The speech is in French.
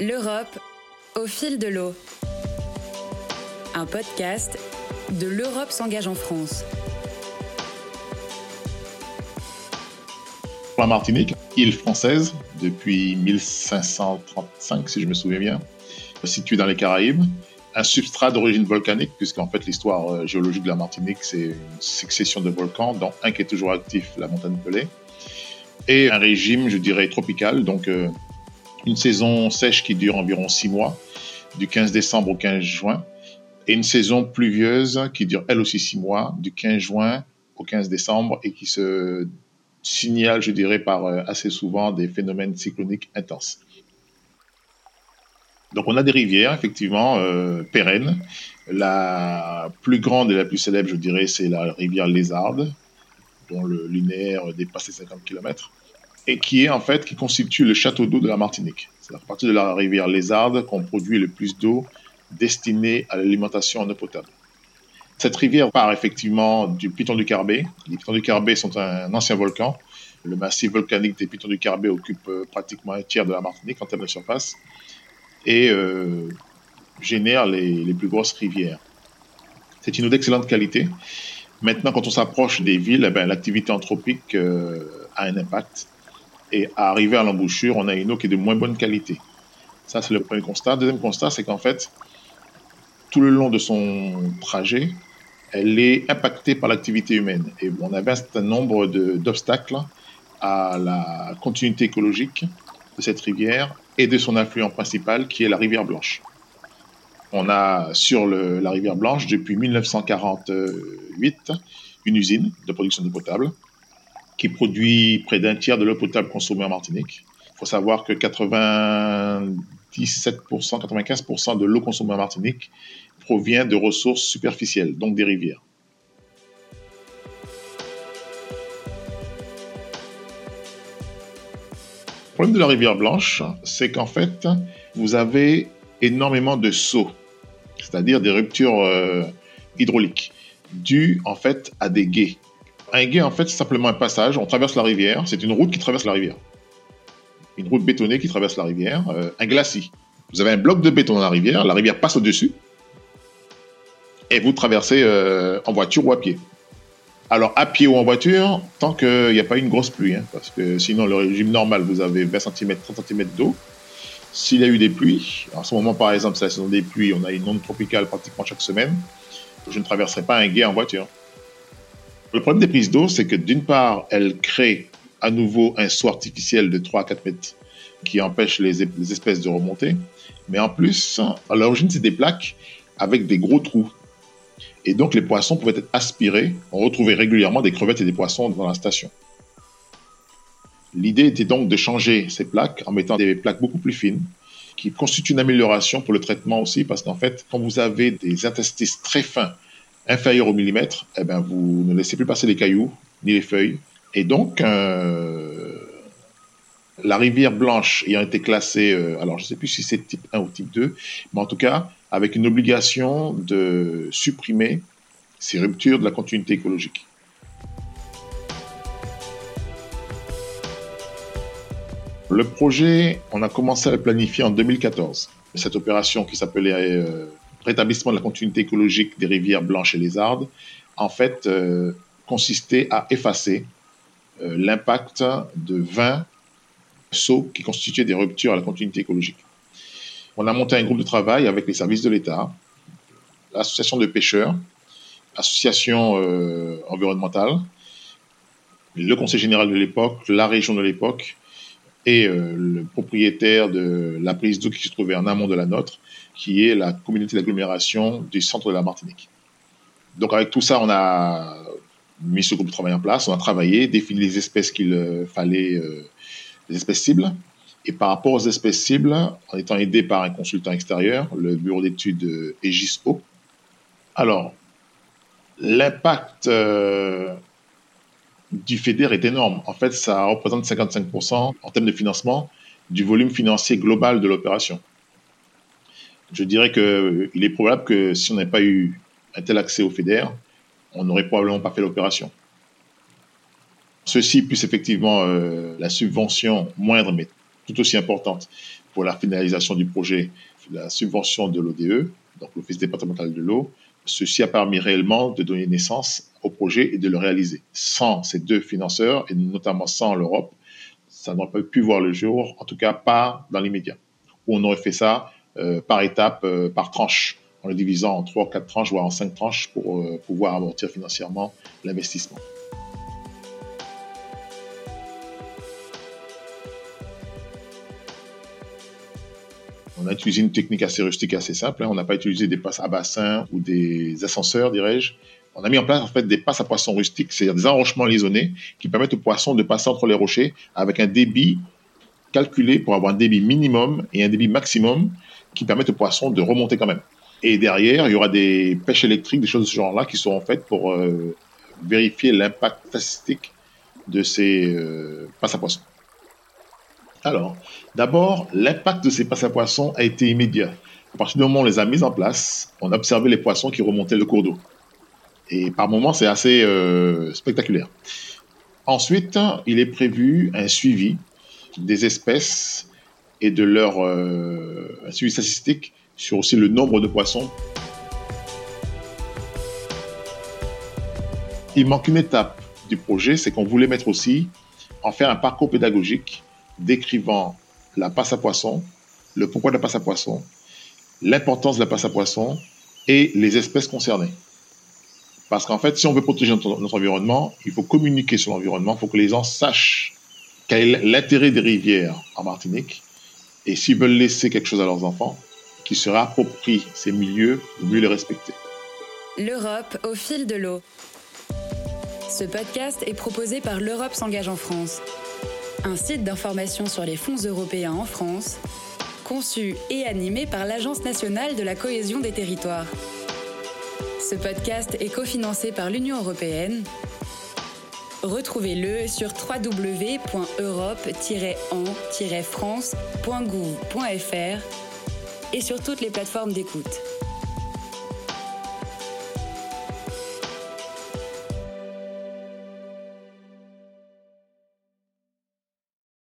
L'Europe au fil de l'eau. Un podcast de l'Europe s'engage en France. La Martinique, île française depuis 1535 si je me souviens bien, située dans les Caraïbes, un substrat d'origine volcanique, puisqu'en fait l'histoire euh, géologique de la Martinique, c'est une succession de volcans, dont un qui est toujours actif, la montagne Pelée, et un régime, je dirais, tropical, donc euh, une saison sèche qui dure environ six mois, du 15 décembre au 15 juin, et une saison pluvieuse qui dure elle aussi six mois, du 15 juin au 15 décembre, et qui se signale, je dirais, par euh, assez souvent des phénomènes cycloniques intenses. Donc on a des rivières, effectivement, euh, pérennes. La plus grande et la plus célèbre, je dirais, c'est la rivière Lézarde, dont le linéaire dépasse les 50 km, et qui est en fait, qui constitue le château d'eau de la Martinique. C'est à partir de la rivière Lézarde qu'on produit le plus d'eau destinée à l'alimentation en eau potable. Cette rivière part effectivement du Piton du Carbet. Les Pitons du Carbet sont un ancien volcan. Le massif volcanique des Pitons du Carbet occupe euh, pratiquement un tiers de la Martinique en termes de surface et euh, génère les, plus grosses rivières. C'est une eau d'excellente qualité. Maintenant, quand on s'approche des villes, eh ben, l'activité anthropique euh, a un impact. Et à arriver à l'embouchure, on a une eau qui est de moins bonne qualité. Ça, c'est le premier constat. Deuxième constat, c'est qu'en fait, tout le long de son trajet, elle est impactée par l'activité humaine. Et on avait un certain nombre d'obstacles à la continuité écologique de cette rivière et de son affluent principal qui est la rivière Blanche. On a sur la rivière Blanche depuis 1948 une usine de production d'eau potable qui produit près d'un tiers de l'eau potable consommée en Martinique. Il faut savoir que 97%, 95% de l'eau consommée en Martinique provient de ressources superficielles, donc des rivières. Le problème de la rivière Blanche, c'est qu'en fait, vous avez énormément de sauts, c'est-à-dire des ruptures euh, hydrauliques, dues en fait à des guets. Un guet, en fait, c'est simplement un passage. On traverse la rivière. C'est une route qui traverse la rivière. Une route bétonnée qui traverse la rivière. Euh, un glacis. Vous avez un bloc de béton dans la rivière. La rivière passe au-dessus. Et vous traversez euh, en voiture ou à pied. Alors, à pied ou en voiture, tant qu'il n'y a pas une grosse pluie, hein, parce que sinon, le régime normal, vous avez 20 cm, 30 cm d'eau. S'il y a eu des pluies, en ce moment, par exemple, c'est la saison des pluies, on a une onde tropicale pratiquement chaque semaine, je ne traverserai pas un guet en voiture. Le problème des prises d'eau, c'est que d'une part, elles créent à nouveau un saut artificiel de 3 à 4 mètres qui empêche les, espèces de remonter. Mais en plus, à l'origine, c'est des plaques avec des gros trous. Et donc les poissons pouvaient être aspirés. On retrouvait régulièrement des crevettes et des poissons dans la station. L'idée était donc de changer ces plaques en mettant des plaques beaucoup plus fines, qui constituent une amélioration pour le traitement aussi, parce qu'en fait, quand vous avez des interstices très fins, inférieurs au millimètre, eh ben, vous ne laissez plus passer les cailloux ni les feuilles. Et donc, euh, la rivière Blanche ayant été classée, euh, alors je ne sais plus si c'est type 1 ou type 2, mais en tout cas, avec une obligation de supprimer ces ruptures de la continuité écologique. Le projet, on a commencé à le planifier en 2014. Cette opération qui s'appelait euh, Rétablissement de la continuité écologique des rivières Blanches et Lézardes, en fait, euh, consistait à effacer euh, l'impact de 20 sauts qui constituaient des ruptures à la continuité écologique. On a monté un groupe de travail avec les services de l'État, l'association de pêcheurs, l'association euh, environnementale, le conseil général de l'époque, la région de l'époque et euh, le propriétaire de la prise d'eau qui se trouvait en amont de la nôtre, qui est la communauté d'agglomération du centre de la Martinique. Donc avec tout ça, on a mis ce groupe de travail en place, on a travaillé, défini les espèces qu'il euh, fallait, les espèces cibles, et par rapport aux espèces cibles, en étant aidé par un consultant extérieur, le bureau d'études EGISO, alors, l'impact euh, du FEDER est énorme. En fait, ça représente 55% en termes de financement du volume financier global de l'opération. Je dirais qu'il est probable que si on n'avait pas eu un tel accès au FEDER, on n'aurait probablement pas fait l'opération. Ceci plus effectivement euh, la subvention moindre, mais tout aussi importante pour la finalisation du projet, la subvention de l'ODE, donc l'Office départemental de l'eau. Ceci a permis réellement de donner naissance au projet et de le réaliser. Sans ces deux financeurs, et notamment sans l'Europe, ça n'aurait pas pu voir le jour, en tout cas pas dans l'immédiat. Où on aurait fait ça euh, par étape, euh, par tranche, en le divisant en trois, quatre tranches, voire en cinq tranches pour euh, pouvoir amortir financièrement l'investissement. On a utilisé une technique assez rustique, assez simple. Hein. On n'a pas utilisé des passes à bassin ou des ascenseurs, dirais-je. On a mis en place des passes à poissons rustiques, c'est-à-dire des enrochements lisonnés qui permettent aux poissons de passer entre les rochers avec un débit calculé pour avoir un débit minimum et un débit maximum qui permettent aux poissons de remonter quand même. Et derrière, il y aura des pêches électriques, des choses de ce genre-là qui seront faites pour euh, vérifier l'impact statistique de ces euh, passes à poissons. Alors, d'abord, l'impact de ces passes à poissons a été immédiat. À partir du moment où on les a mis en place, on a observé les poissons qui remontaient le cours d'eau. Et par moments, c'est assez euh, spectaculaire. Ensuite, il est prévu un suivi des espèces et de leur euh, un suivi statistique sur aussi le nombre de poissons. Il manque une étape du projet, c'est qu'on voulait mettre aussi en faire un parcours pédagogique décrivant la passe à poisson, le pourquoi de la passe à poisson, l'importance de la passe à poisson et les espèces concernées. Parce qu'en fait, si on veut protéger notre, environnement, il faut communiquer sur l'environnement, il faut que les gens sachent quel est l'intérêt des rivières en Martinique et s'ils veulent laisser quelque chose à leurs enfants, qu'ils se réapproprient ces milieux, de mieux les respecter. L'Europe au fil de l'eau. Ce podcast est proposé par L'Europe s'engage en France un site d'information sur les fonds européens en France, conçu et animé par l'Agence nationale de la cohésion des territoires. Ce podcast est cofinancé par l'Union européenne. Retrouvez-le sur www.europe-en-france.gouv.fr et sur toutes les plateformes d'écoute.